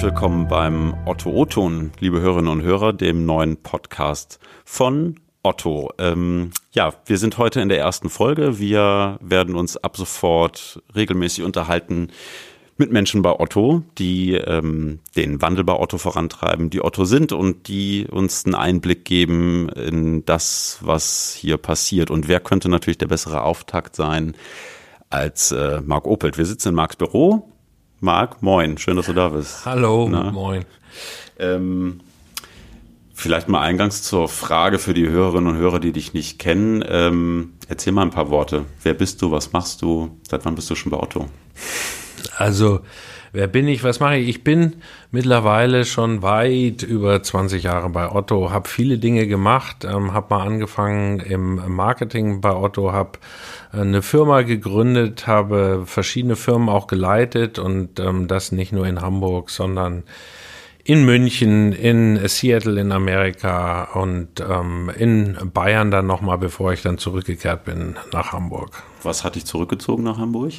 Herzlich willkommen beim Otto O-Ton, liebe Hörerinnen und Hörer, dem neuen Podcast von Otto. Ähm, ja, wir sind heute in der ersten Folge. Wir werden uns ab sofort regelmäßig unterhalten mit Menschen bei Otto, die ähm, den Wandel bei Otto vorantreiben, die Otto sind und die uns einen Einblick geben in das, was hier passiert. Und wer könnte natürlich der bessere Auftakt sein als äh, Marc Opelt? Wir sitzen in Marcs Büro Marc, moin, schön, dass du da bist. Hallo, Na? moin. Ähm, vielleicht mal eingangs zur Frage für die Hörerinnen und Hörer, die dich nicht kennen. Ähm, erzähl mal ein paar Worte. Wer bist du? Was machst du? Seit wann bist du schon bei Otto? Also Wer bin ich? Was mache ich? Ich bin mittlerweile schon weit über 20 Jahre bei Otto, habe viele Dinge gemacht, ähm, habe mal angefangen im Marketing bei Otto, habe äh, eine Firma gegründet, habe verschiedene Firmen auch geleitet und ähm, das nicht nur in Hamburg, sondern in München, in Seattle in Amerika und ähm, in Bayern dann nochmal, bevor ich dann zurückgekehrt bin nach Hamburg. Was hat dich zurückgezogen nach Hamburg?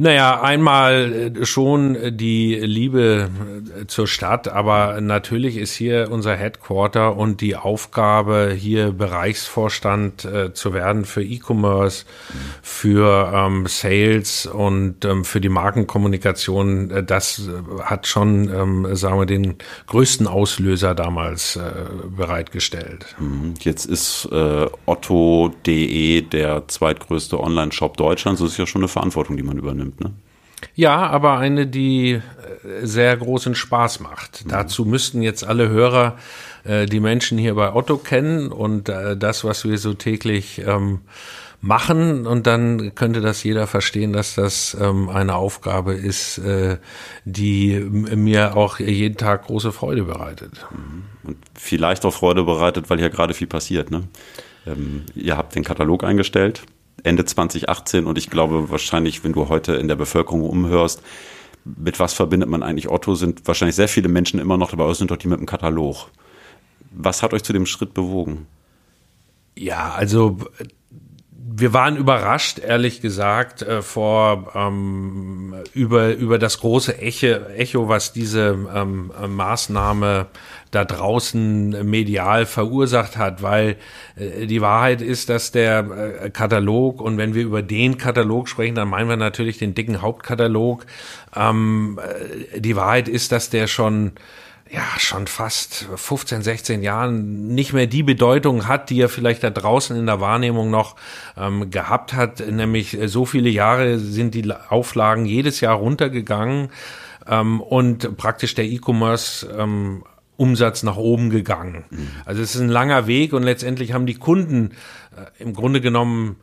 Naja, einmal äh, schon die Liebe äh, zur Stadt, aber natürlich ist hier unser Headquarter und die Aufgabe, hier Bereichsvorstand äh, zu werden für E-Commerce, für ähm, Sales und ähm, für die Markenkommunikation, äh, das hat schon, ähm, sagen wir, den größten Auslöser damals äh, bereitgestellt. Mhm. Jetzt ist äh, Otto.de der zweitgrößte Online-Shop Deutschlands. Das ist ja schon eine Verantwortung, die man übernimmt nimmt, ne? Ja, aber eine, die äh, sehr großen Spaß macht. Mhm. Dazu müssten jetzt alle Hörer äh, die Menschen hier bei Otto kennen und äh, das, was wir so täglich ähm, machen. Und dann könnte das jeder verstehen, dass das ähm, eine Aufgabe ist, äh, die mir auch jeden Tag große Freude bereitet. Mhm. Und vielleicht auch Freude bereitet, weil hier gerade viel passiert. Ne? Ähm, ihr habt den Katalog eingestellt Ende 2018 und ich glaube wahrscheinlich, wenn du heute in der Bevölkerung umhörst, mit was verbindet man eigentlich Otto, sind wahrscheinlich sehr viele Menschen immer noch dabei, aber sind doch die mit dem Katalog. Was hat euch zu dem Schritt bewogen? Ja, also wir waren überrascht, ehrlich gesagt, äh, vor ähm, über über das große Echo, Echo was diese ähm, Maßnahme da draußen medial verursacht hat, weil äh, die Wahrheit ist, dass der äh, Katalog und wenn wir über den Katalog sprechen, dann meinen wir natürlich den dicken Hauptkatalog. Ähm, äh, die Wahrheit ist, dass der schon ja, schon fast 15, 16 Jahren nicht mehr die Bedeutung hat, die er vielleicht da draußen in der Wahrnehmung noch ähm, gehabt hat. Nämlich äh, so viele Jahre sind die Auflagen jedes Jahr runtergegangen ähm, und praktisch der E-Commerce ähm, Umsatz nach oben gegangen. Mhm. Also es ist ein langer Weg und letztendlich haben die Kunden äh, im Grunde genommen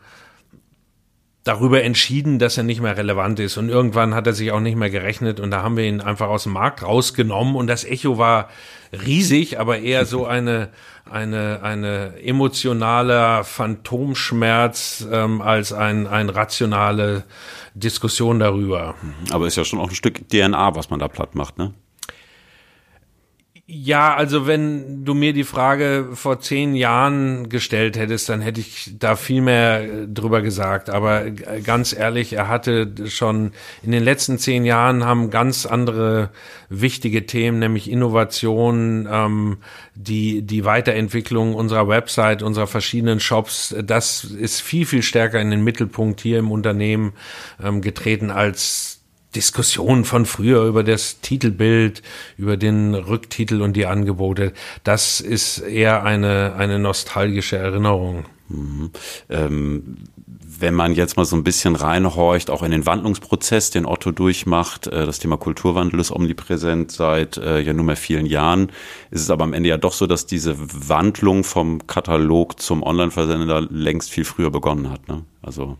darüber entschieden, dass er nicht mehr relevant ist. Und irgendwann hat er sich auch nicht mehr gerechnet und da haben wir ihn einfach aus dem Markt rausgenommen und das Echo war riesig, aber eher so eine, eine, eine emotionaler Phantomschmerz ähm, als ein, ein rationale Diskussion darüber. Aber ist ja schon auch ein Stück DNA, was man da platt macht, ne? Ja, also wenn du mir die Frage vor zehn Jahren gestellt hättest, dann hätte ich da viel mehr äh, drüber gesagt. Aber ganz ehrlich, er hatte schon in den letzten zehn Jahren haben ganz andere wichtige Themen, nämlich Innovation, ähm, die, die Weiterentwicklung unserer Website, unserer verschiedenen Shops, das ist viel, viel stärker in den Mittelpunkt hier im Unternehmen ähm, getreten als Diskussion von früher über das Titelbild, über den Rücktitel und die Angebote, das ist eher eine, eine nostalgische Erinnerung. Mhm. Ähm, wenn man jetzt mal so ein bisschen reinhorcht, auch in den Wandlungsprozess, den Otto durchmacht, äh, das Thema Kulturwandel ist omnipräsent seit äh, ja nunmehr vielen Jahren, ist es aber am Ende ja doch so, dass diese Wandlung vom Katalog zum Online-Versender längst viel früher begonnen hat. Ne? Also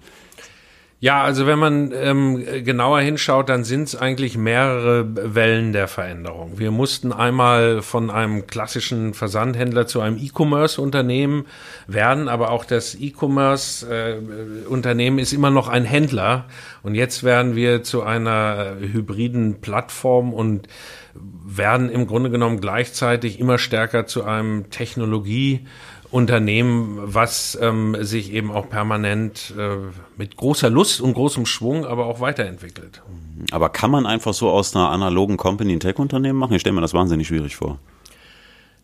ja, also wenn man ähm, genauer hinschaut, dann sind es eigentlich mehrere Wellen der Veränderung. Wir mussten einmal von einem klassischen Versandhändler zu einem E-Commerce-Unternehmen werden, aber auch das E-Commerce-Unternehmen äh, ist immer noch ein Händler. Und jetzt werden wir zu einer hybriden Plattform und werden im Grunde genommen gleichzeitig immer stärker zu einem Technologie- Unternehmen, was ähm, sich eben auch permanent äh, mit großer Lust und großem Schwung aber auch weiterentwickelt. Aber kann man einfach so aus einer analogen Company ein Tech-Unternehmen machen? Ich stelle mir das wahnsinnig schwierig vor.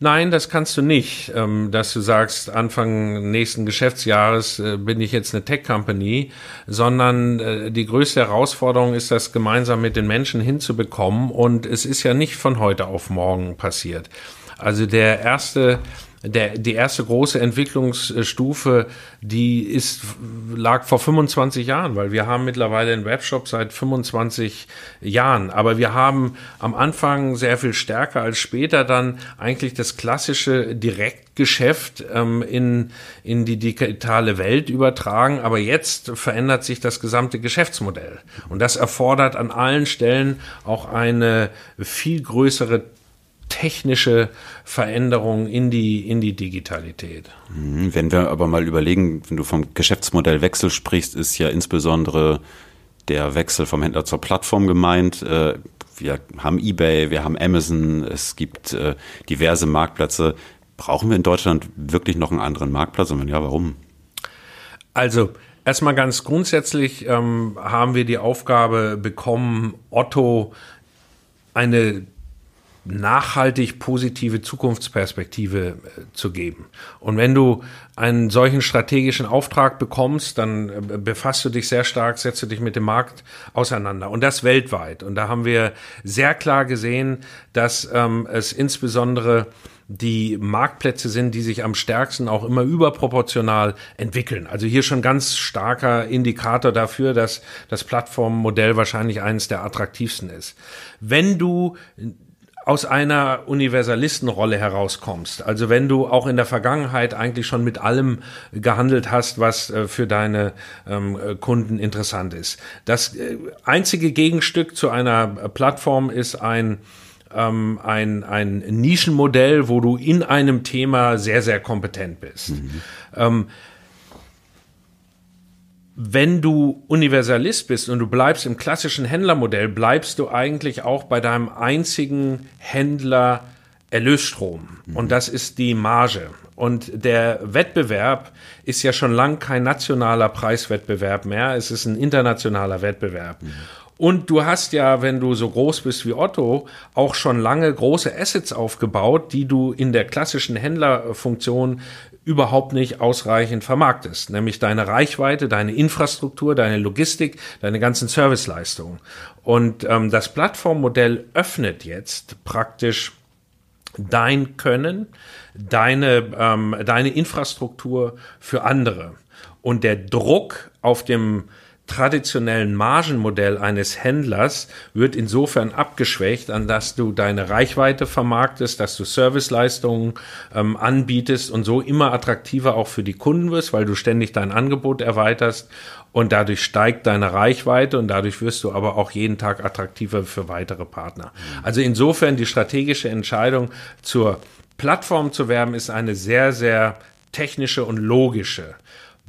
Nein, das kannst du nicht, ähm, dass du sagst, Anfang nächsten Geschäftsjahres äh, bin ich jetzt eine Tech-Company, sondern äh, die größte Herausforderung ist, das gemeinsam mit den Menschen hinzubekommen. Und es ist ja nicht von heute auf morgen passiert. Also der erste der, die erste große Entwicklungsstufe, die ist, lag vor 25 Jahren, weil wir haben mittlerweile einen Webshop seit 25 Jahren. Aber wir haben am Anfang sehr viel stärker als später dann eigentlich das klassische Direktgeschäft ähm, in, in die digitale Welt übertragen. Aber jetzt verändert sich das gesamte Geschäftsmodell. Und das erfordert an allen Stellen auch eine viel größere technische Veränderung in die, in die Digitalität. Mhm. Wenn wir aber mal überlegen, wenn du vom Geschäftsmodellwechsel sprichst, ist ja insbesondere der Wechsel vom Händler zur Plattform gemeint. Äh, wir haben eBay, wir haben Amazon, es gibt äh, diverse Marktplätze. Brauchen wir in Deutschland wirklich noch einen anderen Marktplatz? Und wenn ja, warum? Also, erstmal ganz grundsätzlich ähm, haben wir die Aufgabe bekommen, Otto eine nachhaltig positive Zukunftsperspektive äh, zu geben. Und wenn du einen solchen strategischen Auftrag bekommst, dann äh, befasst du dich sehr stark, setzt du dich mit dem Markt auseinander und das weltweit. Und da haben wir sehr klar gesehen, dass ähm, es insbesondere die Marktplätze sind, die sich am stärksten auch immer überproportional entwickeln. Also hier schon ganz starker Indikator dafür, dass das Plattformmodell wahrscheinlich eines der attraktivsten ist. Wenn du aus einer Universalistenrolle herauskommst. Also wenn du auch in der Vergangenheit eigentlich schon mit allem gehandelt hast, was äh, für deine ähm, Kunden interessant ist. Das äh, einzige Gegenstück zu einer Plattform ist ein ähm, ein, ein Nischenmodell, wo du in einem Thema sehr, sehr kompetent bist. Mhm. Ähm, wenn du Universalist bist und du bleibst im klassischen Händlermodell, bleibst du eigentlich auch bei deinem einzigen Händler Erlösstrom. Mhm. Und das ist die Marge. Und der Wettbewerb ist ja schon lang kein nationaler Preiswettbewerb mehr. Es ist ein internationaler Wettbewerb. Mhm. Und du hast ja, wenn du so groß bist wie Otto, auch schon lange große Assets aufgebaut, die du in der klassischen Händlerfunktion überhaupt nicht ausreichend vermarktest, nämlich deine Reichweite, deine Infrastruktur, deine Logistik, deine ganzen Serviceleistungen. Und ähm, das Plattformmodell öffnet jetzt praktisch dein Können, deine, ähm, deine Infrastruktur für andere. Und der Druck auf dem traditionellen Margenmodell eines Händlers wird insofern abgeschwächt, an dass du deine Reichweite vermarktest, dass du Serviceleistungen ähm, anbietest und so immer attraktiver auch für die Kunden wirst, weil du ständig dein Angebot erweiterst und dadurch steigt deine Reichweite und dadurch wirst du aber auch jeden Tag attraktiver für weitere Partner. Also insofern die strategische Entscheidung zur Plattform zu werben ist eine sehr, sehr technische und logische.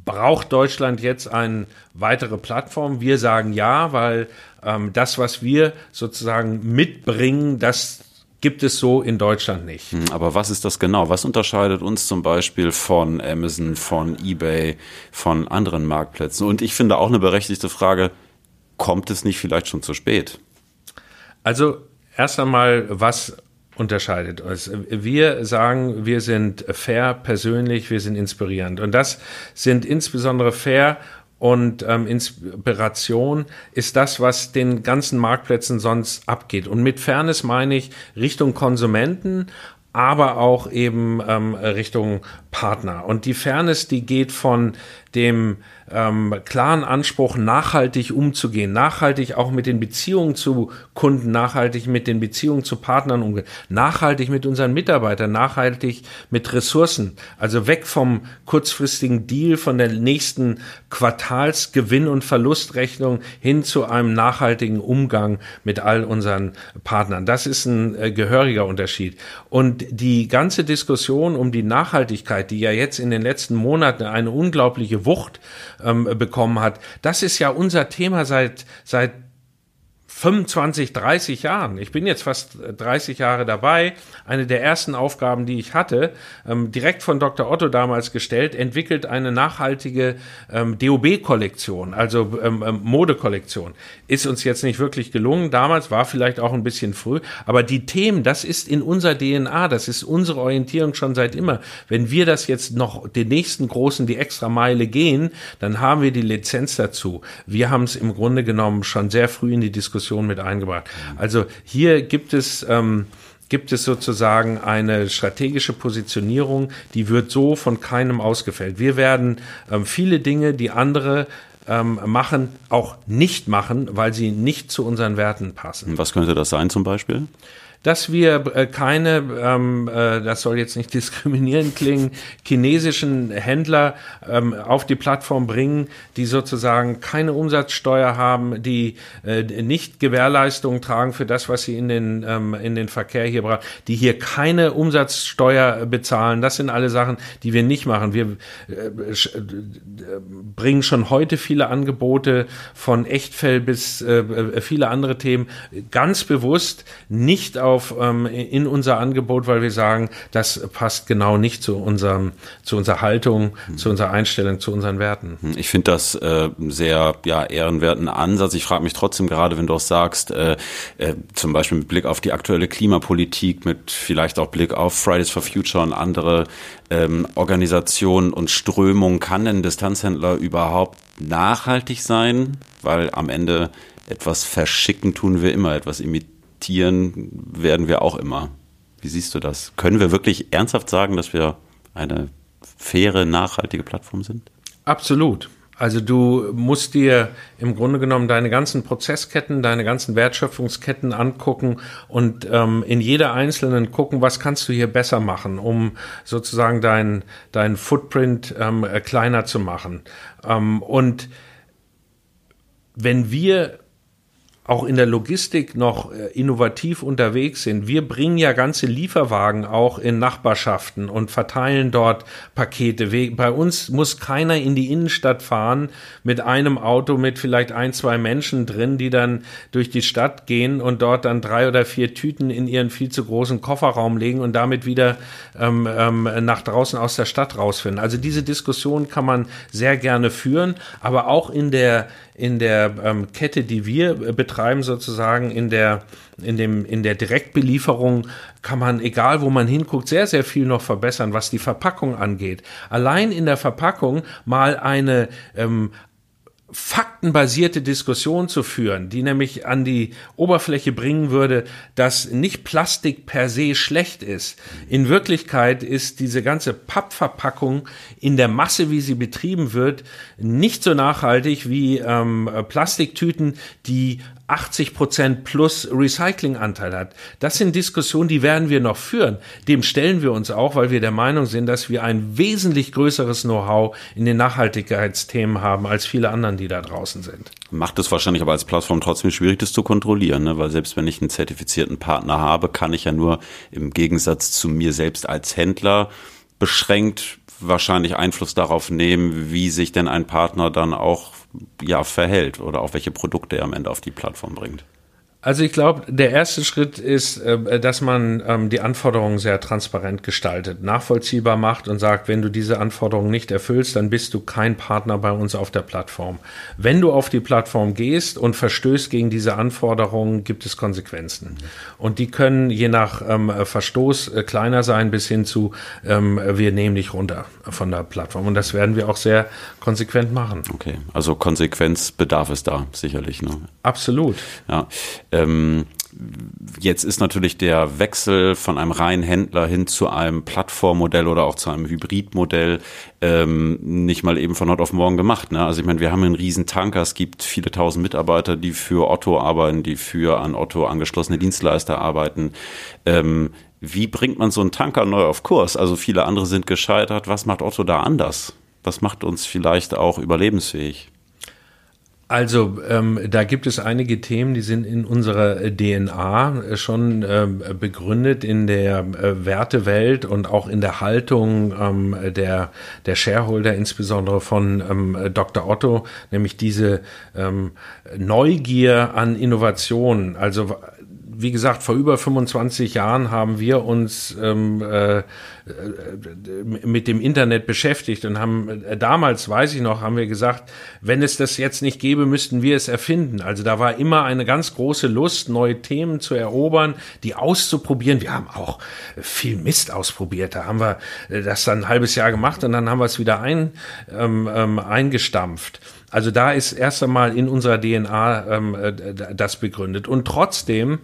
Braucht Deutschland jetzt eine weitere Plattform? Wir sagen ja, weil ähm, das, was wir sozusagen mitbringen, das gibt es so in Deutschland nicht. Hm, aber was ist das genau? Was unterscheidet uns zum Beispiel von Amazon, von eBay, von anderen Marktplätzen? Und ich finde auch eine berechtigte Frage, kommt es nicht vielleicht schon zu spät? Also erst einmal, was unterscheidet uns. Wir sagen, wir sind fair, persönlich, wir sind inspirierend. Und das sind insbesondere fair und ähm, Inspiration ist das, was den ganzen Marktplätzen sonst abgeht. Und mit Fairness meine ich Richtung Konsumenten, aber auch eben ähm, Richtung Partner. Und die Fairness, die geht von dem ähm, klaren Anspruch, nachhaltig umzugehen, nachhaltig auch mit den Beziehungen zu Kunden, nachhaltig mit den Beziehungen zu Partnern umgehen, nachhaltig mit unseren Mitarbeitern, nachhaltig mit Ressourcen. Also weg vom kurzfristigen Deal, von der nächsten Quartalsgewinn- und Verlustrechnung hin zu einem nachhaltigen Umgang mit all unseren Partnern. Das ist ein äh, gehöriger Unterschied. Und die ganze Diskussion um die Nachhaltigkeit, die ja jetzt in den letzten Monaten eine unglaubliche Wucht ähm, bekommen hat. Das ist ja unser Thema seit, seit 25, 30 Jahren, ich bin jetzt fast 30 Jahre dabei, eine der ersten Aufgaben, die ich hatte, ähm, direkt von Dr. Otto damals gestellt, entwickelt eine nachhaltige ähm, DOB-Kollektion, also ähm, ähm, Modekollektion. Ist uns jetzt nicht wirklich gelungen, damals war vielleicht auch ein bisschen früh, aber die Themen, das ist in unserer DNA, das ist unsere Orientierung schon seit immer. Wenn wir das jetzt noch den nächsten großen, die extra Meile gehen, dann haben wir die Lizenz dazu. Wir haben es im Grunde genommen schon sehr früh in die Diskussion Diskussion mit eingebracht. Also hier gibt es ähm, gibt es sozusagen eine strategische Positionierung, die wird so von keinem ausgefällt. Wir werden ähm, viele Dinge, die andere ähm, machen, auch nicht machen, weil sie nicht zu unseren Werten passen. Was könnte das sein zum Beispiel? Dass wir äh, keine, ähm, äh, das soll jetzt nicht diskriminierend klingen, chinesischen Händler ähm, auf die Plattform bringen, die sozusagen keine Umsatzsteuer haben, die äh, nicht Gewährleistungen tragen für das, was sie in den, ähm, in den Verkehr hier brachten, die hier keine Umsatzsteuer bezahlen. Das sind alle Sachen, die wir nicht machen. Wir äh, äh bringen schon heute viele Angebote von Echtfell bis äh, äh, viele andere Themen ganz bewusst nicht auf auf ähm, in unser Angebot, weil wir sagen, das passt genau nicht zu unserem, zu unserer Haltung, mhm. zu unserer Einstellung, zu unseren Werten. Hm, ich finde das äh, sehr ja, ehrenwerten Ansatz. Ich frage mich trotzdem gerade, wenn du auch sagst, äh, äh, zum Beispiel mit Blick auf die aktuelle Klimapolitik, mit vielleicht auch Blick auf Fridays for Future und andere ähm, Organisationen und Strömungen, kann denn Distanzhändler überhaupt nachhaltig sein? Weil am Ende etwas verschicken tun wir immer, etwas imitieren akzeptieren werden wir auch immer. Wie siehst du das? Können wir wirklich ernsthaft sagen, dass wir eine faire, nachhaltige Plattform sind? Absolut. Also du musst dir im Grunde genommen deine ganzen Prozessketten, deine ganzen Wertschöpfungsketten angucken und ähm, in jeder einzelnen gucken, was kannst du hier besser machen, um sozusagen dein, dein Footprint ähm, kleiner zu machen. Ähm, und wenn wir auch in der Logistik noch äh, innovativ unterwegs sind. Wir bringen ja ganze Lieferwagen auch in Nachbarschaften und verteilen dort Pakete. Bei uns muss keiner in die Innenstadt fahren mit einem Auto mit vielleicht ein, zwei Menschen drin, die dann durch die Stadt gehen und dort dann drei oder vier Tüten in ihren viel zu großen Kofferraum legen und damit wieder ähm, ähm, nach draußen aus der Stadt rausfinden. Also diese Diskussion kann man sehr gerne führen, aber auch in der in der ähm, Kette, die wir äh, betreiben, sozusagen in der, in dem, in der Direktbelieferung kann man, egal wo man hinguckt, sehr, sehr viel noch verbessern, was die Verpackung angeht. Allein in der Verpackung mal eine ähm, faktenbasierte Diskussion zu führen, die nämlich an die Oberfläche bringen würde, dass nicht Plastik per se schlecht ist. In Wirklichkeit ist diese ganze Pappverpackung in der Masse, wie sie betrieben wird, nicht so nachhaltig wie ähm, Plastiktüten, die 80 Prozent plus Recyclinganteil hat. Das sind Diskussionen, die werden wir noch führen. Dem stellen wir uns auch, weil wir der Meinung sind, dass wir ein wesentlich größeres Know-how in den Nachhaltigkeitsthemen haben als viele anderen, die da draußen sind. Macht es wahrscheinlich aber als Plattform trotzdem schwierig, das zu kontrollieren, ne? weil selbst wenn ich einen zertifizierten Partner habe, kann ich ja nur im Gegensatz zu mir selbst als Händler beschränkt wahrscheinlich Einfluss darauf nehmen, wie sich denn ein Partner dann auch ja, verhält oder auch welche Produkte er am Ende auf die Plattform bringt. Also ich glaube, der erste Schritt ist, äh, dass man ähm, die Anforderungen sehr transparent gestaltet, nachvollziehbar macht und sagt, wenn du diese Anforderungen nicht erfüllst, dann bist du kein Partner bei uns auf der Plattform. Wenn du auf die Plattform gehst und verstößt gegen diese Anforderungen, gibt es Konsequenzen. Und die können je nach ähm, Verstoß äh, kleiner sein bis hin zu, ähm, wir nehmen dich runter von der Plattform. Und das werden wir auch sehr konsequent machen. Okay, also Konsequenzbedarf ist da sicherlich. Ne? Absolut. Ja. Ähm, jetzt ist natürlich der Wechsel von einem reinen Händler hin zu einem Plattformmodell oder auch zu einem Hybridmodell ähm, nicht mal eben von heute auf morgen gemacht. Ne? Also ich meine, wir haben einen riesen Tanker, es gibt viele tausend Mitarbeiter, die für Otto arbeiten, die für an Otto angeschlossene Dienstleister arbeiten. Ähm, wie bringt man so einen Tanker neu auf Kurs? Also viele andere sind gescheitert. Was macht Otto da anders? Was macht uns vielleicht auch überlebensfähig? Also ähm, da gibt es einige Themen, die sind in unserer DNA äh, schon ähm, begründet in der äh, Wertewelt und auch in der Haltung ähm, der, der Shareholder, insbesondere von ähm, Dr. Otto, nämlich diese ähm, Neugier an Innovation. Also wie gesagt, vor über 25 Jahren haben wir uns ähm, äh, äh, mit dem Internet beschäftigt und haben äh, damals, weiß ich noch, haben wir gesagt, wenn es das jetzt nicht gäbe, müssten wir es erfinden. Also da war immer eine ganz große Lust, neue Themen zu erobern, die auszuprobieren. Wir haben auch viel Mist ausprobiert. Da haben wir äh, das dann ein halbes Jahr gemacht und dann haben wir es wieder ein, ähm, ähm, eingestampft. Also da ist erst einmal in unserer DNA ähm, äh, das begründet. Und trotzdem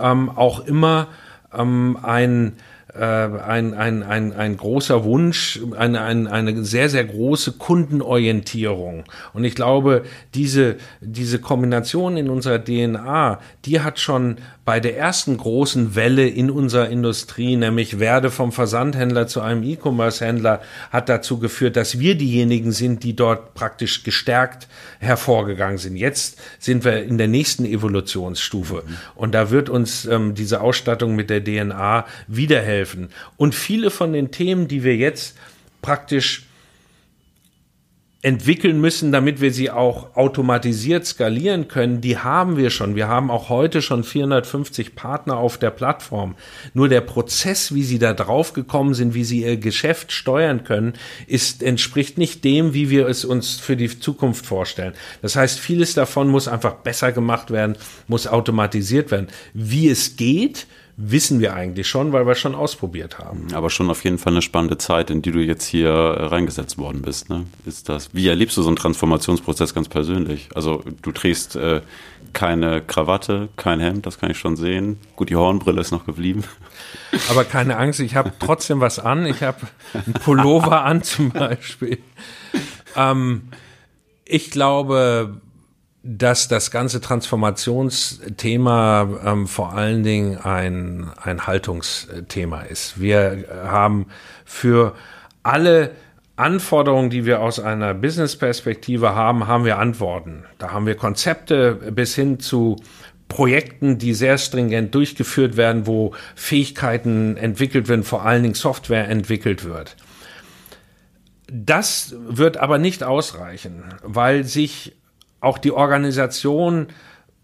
ähm, auch immer ähm, ein äh, ein, ein, ein, ein großer Wunsch, eine, eine, eine sehr, sehr große Kundenorientierung. Und ich glaube, diese, diese Kombination in unserer DNA, die hat schon bei der ersten großen Welle in unserer Industrie, nämlich werde vom Versandhändler zu einem E-Commerce-Händler, hat dazu geführt, dass wir diejenigen sind, die dort praktisch gestärkt hervorgegangen sind. Jetzt sind wir in der nächsten Evolutionsstufe und da wird uns ähm, diese Ausstattung mit der DNA wieder helfen. Und viele von den Themen, die wir jetzt praktisch entwickeln müssen, damit wir sie auch automatisiert skalieren können, die haben wir schon. Wir haben auch heute schon 450 Partner auf der Plattform. Nur der Prozess, wie sie da drauf gekommen sind, wie sie ihr Geschäft steuern können, ist, entspricht nicht dem, wie wir es uns für die Zukunft vorstellen. Das heißt, vieles davon muss einfach besser gemacht werden, muss automatisiert werden. Wie es geht, wissen wir eigentlich schon, weil wir schon ausprobiert haben. Aber schon auf jeden Fall eine spannende Zeit, in die du jetzt hier reingesetzt worden bist. Ne? Ist das? Wie erlebst du so einen Transformationsprozess ganz persönlich? Also du trägst äh, keine Krawatte, kein Hemd, das kann ich schon sehen. Gut, die Hornbrille ist noch geblieben. Aber keine Angst, ich habe trotzdem was an. Ich habe einen Pullover an zum Beispiel. Ähm, ich glaube, dass das ganze Transformationsthema ähm, vor allen Dingen ein, ein Haltungsthema ist. Wir haben für alle Anforderungen, die wir aus einer Business-Perspektive haben, haben wir Antworten. Da haben wir Konzepte bis hin zu Projekten, die sehr stringent durchgeführt werden, wo Fähigkeiten entwickelt werden, vor allen Dingen Software entwickelt wird. Das wird aber nicht ausreichen, weil sich auch die Organisation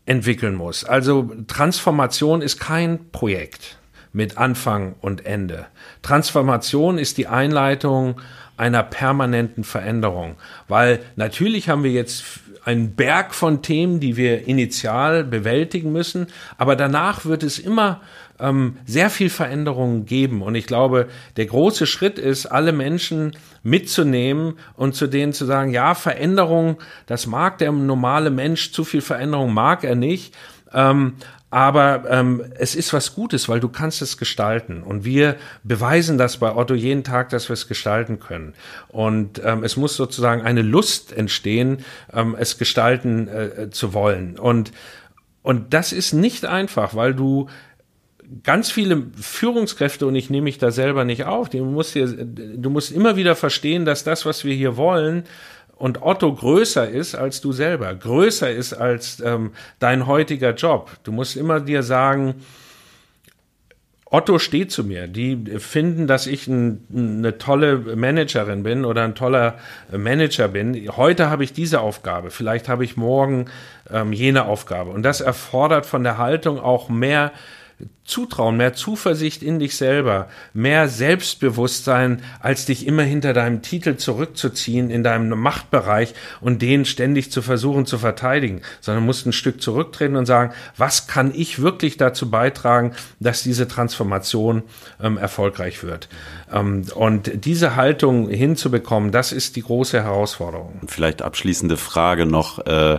entwickeln muss. Also Transformation ist kein Projekt mit Anfang und Ende. Transformation ist die Einleitung einer permanenten Veränderung, weil natürlich haben wir jetzt einen Berg von Themen, die wir initial bewältigen müssen, aber danach wird es immer ähm, sehr viel Veränderungen geben. Und ich glaube, der große Schritt ist, alle Menschen mitzunehmen und zu denen zu sagen, ja, Veränderung, das mag der normale Mensch, zu viel Veränderung mag er nicht. Ähm, aber ähm, es ist was Gutes, weil du kannst es gestalten. Und wir beweisen das bei Otto jeden Tag, dass wir es gestalten können. Und ähm, es muss sozusagen eine Lust entstehen, ähm, es gestalten äh, zu wollen. Und, und das ist nicht einfach, weil du ganz viele Führungskräfte, und ich nehme mich da selber nicht auf, du musst, hier, du musst immer wieder verstehen, dass das, was wir hier wollen, und Otto größer ist als du selber, größer ist als ähm, dein heutiger Job. Du musst immer dir sagen, Otto steht zu mir. Die finden, dass ich ein, eine tolle Managerin bin oder ein toller Manager bin. Heute habe ich diese Aufgabe. Vielleicht habe ich morgen ähm, jene Aufgabe. Und das erfordert von der Haltung auch mehr Zutrauen, mehr Zuversicht in dich selber, mehr Selbstbewusstsein, als dich immer hinter deinem Titel zurückzuziehen in deinem Machtbereich und den ständig zu versuchen zu verteidigen, sondern musst ein Stück zurücktreten und sagen, was kann ich wirklich dazu beitragen, dass diese Transformation ähm, erfolgreich wird. Ähm, und diese Haltung hinzubekommen, das ist die große Herausforderung. Vielleicht abschließende Frage noch, äh,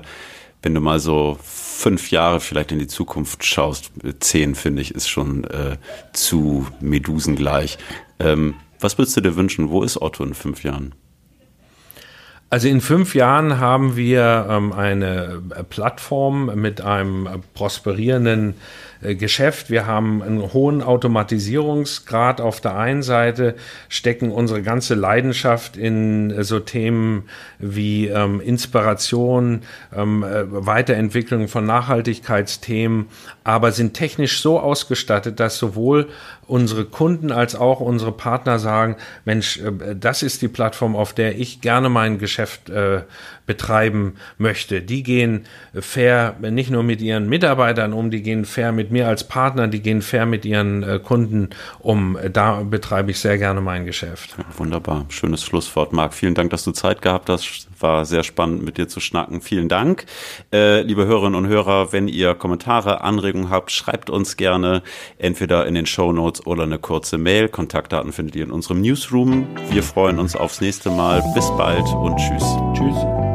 wenn du mal so fünf Jahre vielleicht in die Zukunft schaust, zehn finde ich, ist schon äh, zu medusengleich. Ähm, was würdest du dir wünschen? Wo ist Otto in fünf Jahren? Also in fünf Jahren haben wir ähm, eine äh, Plattform mit einem prosperierenden äh, Geschäft. Wir haben einen hohen Automatisierungsgrad auf der einen Seite, stecken unsere ganze Leidenschaft in äh, so Themen wie ähm, Inspiration, ähm, äh, Weiterentwicklung von Nachhaltigkeitsthemen, aber sind technisch so ausgestattet, dass sowohl unsere Kunden als auch unsere Partner sagen, Mensch, äh, das ist die Plattform, auf der ich gerne mein Geschäft äh, betreiben möchte. Die gehen fair nicht nur mit ihren Mitarbeitern um, die gehen fair mit mir als Partner, die gehen fair mit ihren äh, Kunden um. Da betreibe ich sehr gerne mein Geschäft. Ja, wunderbar, schönes Schlusswort, Marc. Vielen Dank, dass du Zeit gehabt hast. War sehr spannend, mit dir zu schnacken. Vielen Dank. Äh, liebe Hörerinnen und Hörer, wenn ihr Kommentare, Anregungen habt, schreibt uns gerne entweder in den Show Notes oder eine kurze Mail. Kontaktdaten findet ihr in unserem Newsroom. Wir freuen uns aufs nächste Mal. Bis bald und tschüss. Tschüss.